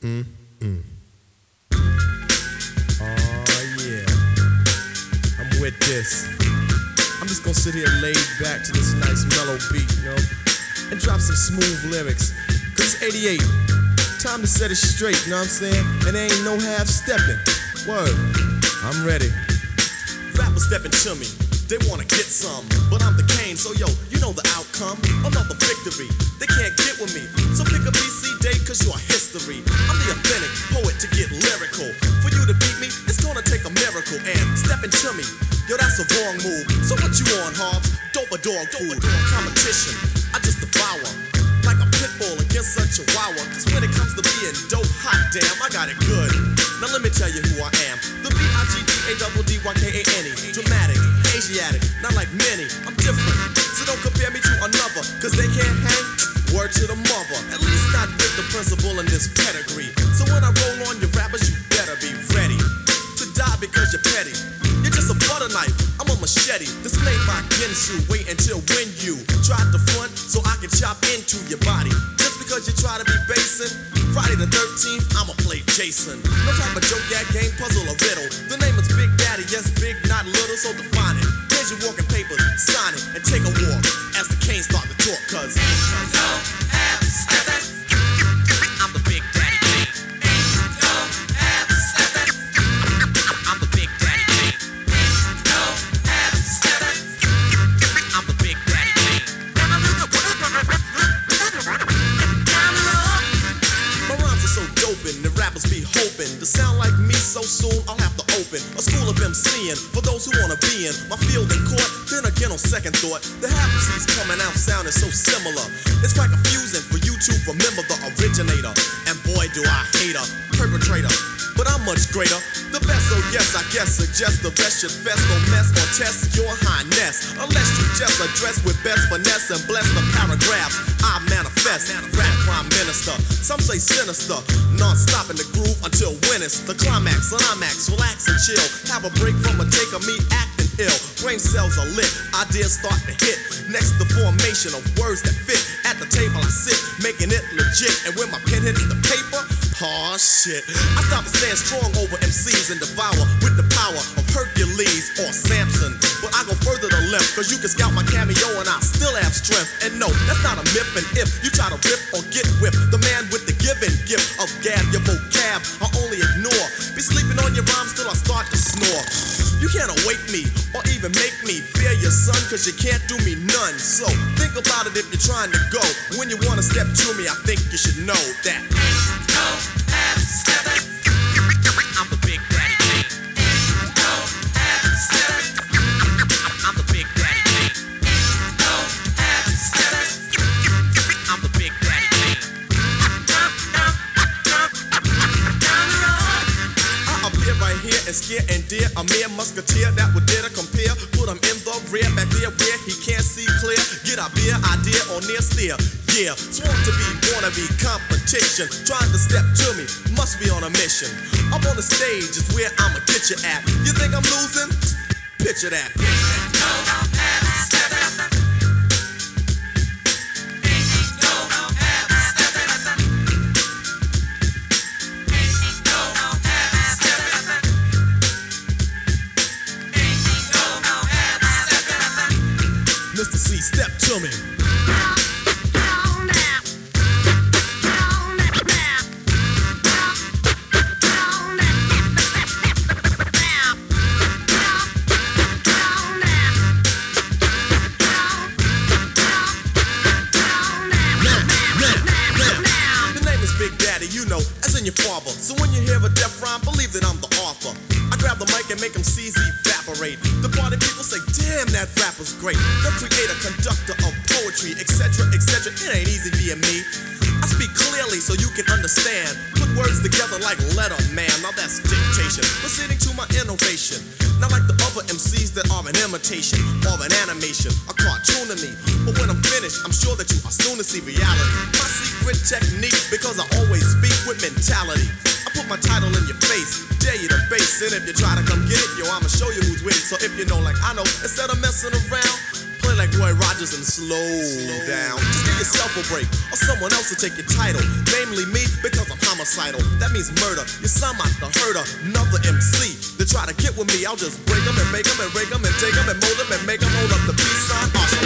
Mm, mm. Oh, yeah. I'm with this. I'm just gonna sit here laid back to this nice mellow beat, you know, and drop some smooth lyrics. Cause it's 88. Time to set it straight, you know what I'm saying? And there ain't no half stepping. Word. I'm ready. Rappers stepping to me. They wanna get some, but I'm the Kane, so yo, you know the outcome. Another victory. They can't get with me. So pick a BC day, cause you're history. I'm the authentic poet to get lyrical. For you to beat me, it's gonna take a miracle. And stepping to me, yo, that's a wrong move. So what you on, Hobbs? Dope a dog food. Competition, I just devour. Like a pit bull against a chihuahua. Cause when it comes to being dope, hot damn, I got it good. Now let me tell you who I am. The B-I-G-D-A-D-D-Y-K-A-N-E. Dramatic, Asiatic, not like many. I'm different. So don't compare me to another. Cause they can't hang. Word to the mother. At least not with the principal in this pedigree. So when I roll on your rappers, you better be ready to die because you're petty. You're just a butter knife, I'm a machete. This made by Ginsu. Wait until when you try to front so I can chop into your body. Just because you try to be basing. Friday the 13th, I'ma play Jason. No type of joke, at game, puzzle, or riddle. The name is Big Daddy, yes, big, not little, so define it. Here's your walking papers, sign it, and take a walk as the Kane's start to talk, cause. I'm the Big Daddy King. I'm the Big Daddy King. I'm the Big Daddy King. My rhymes are so doping, the rappers be hoping to sound like me so soon. I'll have to open a school of MCing for those who wanna be in my field in court. Then again, on second thought, the half coming out sounding so similar. It's quite confusing for you to remember the originator. And boy, do I hate a perpetrator. But I'm much greater. The best, so yes, I guess suggest the best should fest, don't mess or test your highness. Unless you just address with best finesse and bless the paragraphs I manifest. Rap prime minister, some say sinister. Non-stop in the groove until when it's the climax. Climax, relax and chill. Have a break from a take of me acting ill. Brain cells are lit, ideas start to hit. Next, the formation of words that fit. At the table I sit, making it legit. And when my pen hits the paper, oh shit. I stop and stand strong over MCs and devour with the power Hercules or Samson. But I go further to left, cause you can scout my cameo and I still have strength. And no, that's not a myth. And if you try to rip or get whipped, the man with the given gift of gab, your vocab, I only ignore. Be sleeping on your rhymes till I start to snore. You can't awake me or even make me fear your son, cause you can't do me none. So think about it if you're trying to go. When you wanna step to me, I think you should know that. I'm and scare and dare a mere musketeer that would dare to compare. Put him in the rear, back there where he can't see clear. Get a beer idea or near steer. Yeah, sworn to be, wanna be competition. Trying to step to me, must be on a mission. Up on the stage is where I'ma get you at. You think I'm losing? Picture that. Mr. break, or someone else will take your title. Namely me, because I'm homicidal. That means murder. You sound like the herder, another MC. They try to get with me, I'll just break them and make them and rake them and take them and mold them and make them hold up the peace sign. Uh-huh.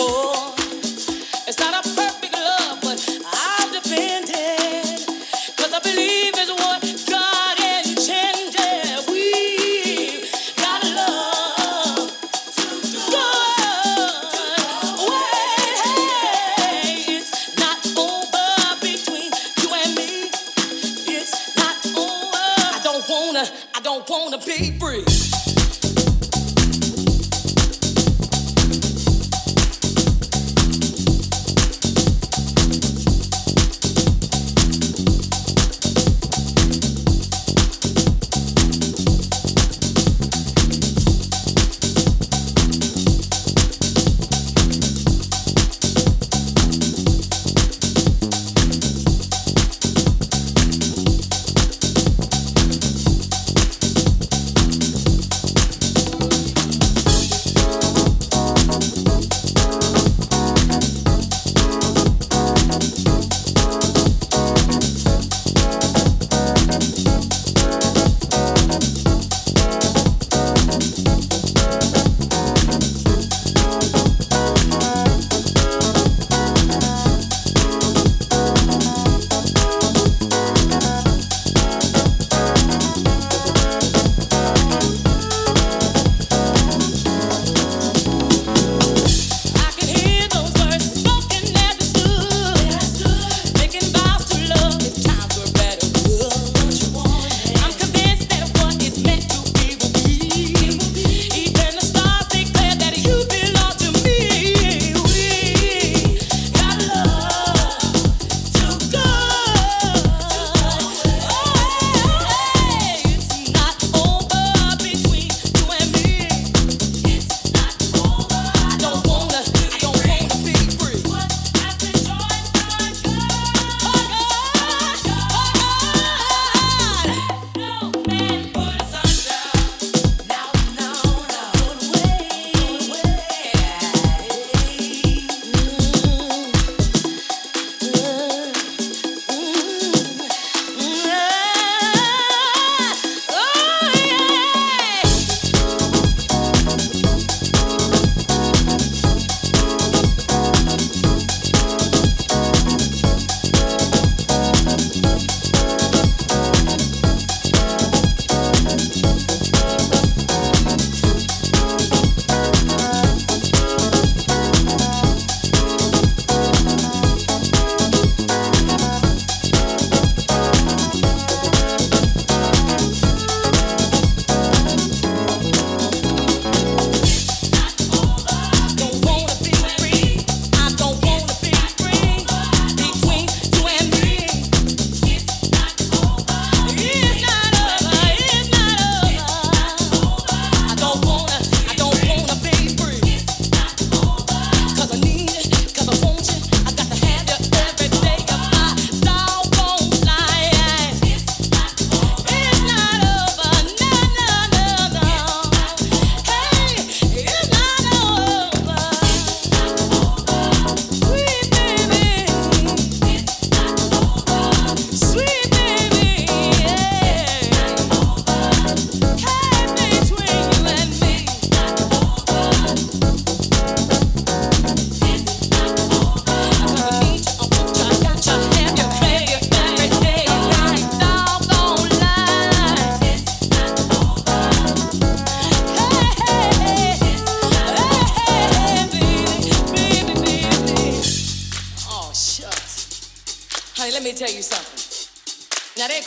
Wanna,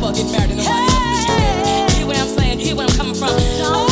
never get married to hey. you. Hear what I'm saying? You hear where I'm coming from?